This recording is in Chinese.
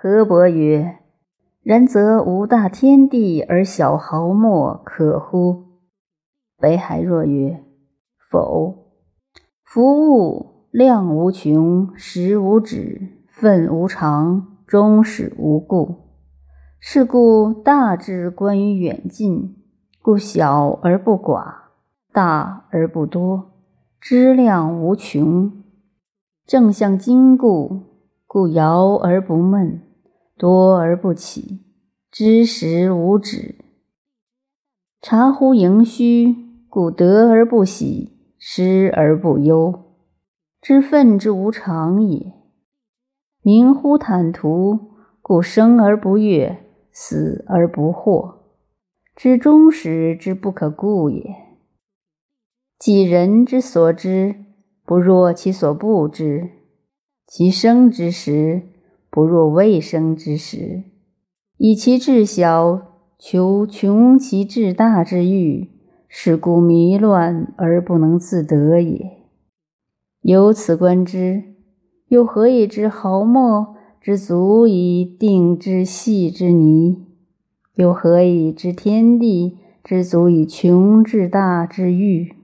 河伯曰：“然则无大天地而小毫末，可乎？”北海若曰：“否。夫物量无穷，时无止，分无常，终始无故。是故大智观于远近，故小而不寡，大而不多，知量无穷。正向经故，故摇而不闷。”多而不起，知时无止；察乎盈虚，故得而不喜，失而不忧。知分之无常也。明乎坦途，故生而不悦，死而不惑。知终始之不可故也。己人之所知，不若其所不知。其生之时。不若未生之时，以其智小求穷其志大之欲，是故迷乱而不能自得也。由此观之，又何以知毫末之足以定之细之泥？又何以知天地之足以穷至大之欲？